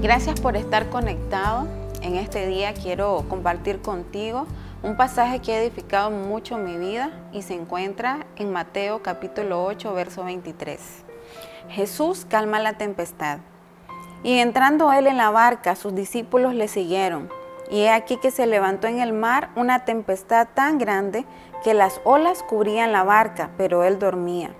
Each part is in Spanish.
Gracias por estar conectado. En este día quiero compartir contigo un pasaje que ha edificado mucho mi vida y se encuentra en Mateo capítulo 8, verso 23. Jesús calma la tempestad. Y entrando él en la barca, sus discípulos le siguieron. Y he aquí que se levantó en el mar una tempestad tan grande que las olas cubrían la barca, pero él dormía.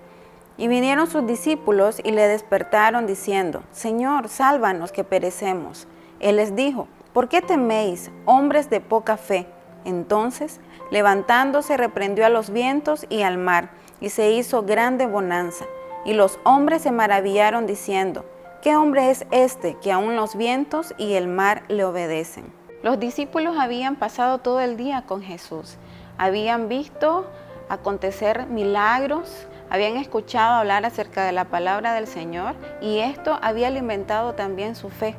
Y vinieron sus discípulos y le despertaron diciendo, Señor, sálvanos que perecemos. Él les dijo, ¿por qué teméis, hombres de poca fe? Entonces, levantándose, reprendió a los vientos y al mar, y se hizo grande bonanza. Y los hombres se maravillaron diciendo, ¿qué hombre es este que aun los vientos y el mar le obedecen? Los discípulos habían pasado todo el día con Jesús, habían visto acontecer milagros, habían escuchado hablar acerca de la palabra del Señor y esto había alimentado también su fe.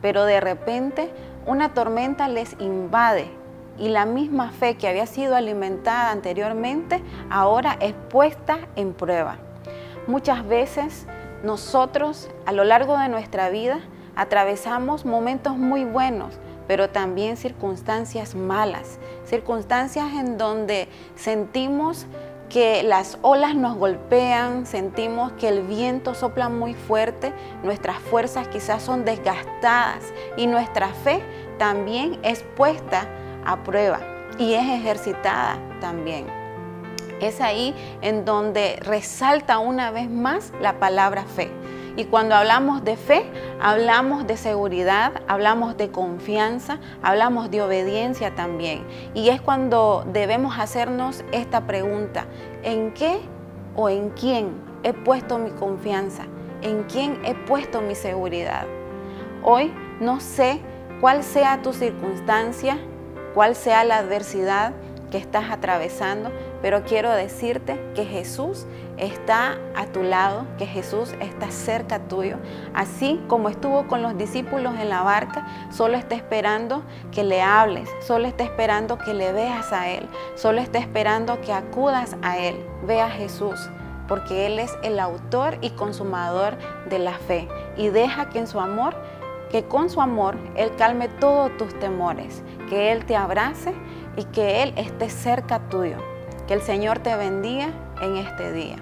Pero de repente una tormenta les invade y la misma fe que había sido alimentada anteriormente ahora es puesta en prueba. Muchas veces nosotros a lo largo de nuestra vida atravesamos momentos muy buenos, pero también circunstancias malas, circunstancias en donde sentimos que las olas nos golpean, sentimos que el viento sopla muy fuerte, nuestras fuerzas quizás son desgastadas y nuestra fe también es puesta a prueba y es ejercitada también. Es ahí en donde resalta una vez más la palabra fe. Y cuando hablamos de fe, hablamos de seguridad, hablamos de confianza, hablamos de obediencia también. Y es cuando debemos hacernos esta pregunta, ¿en qué o en quién he puesto mi confianza? ¿En quién he puesto mi seguridad? Hoy no sé cuál sea tu circunstancia, cuál sea la adversidad que estás atravesando, pero quiero decirte que Jesús está a tu lado, que Jesús está cerca tuyo. Así como estuvo con los discípulos en la barca, solo está esperando que le hables, solo está esperando que le veas a Él, solo está esperando que acudas a Él. Ve a Jesús, porque Él es el autor y consumador de la fe. Y deja que en su amor, que con su amor, Él calme todos tus temores, que Él te abrace y que Él esté cerca tuyo. Que el Señor te bendiga en este día.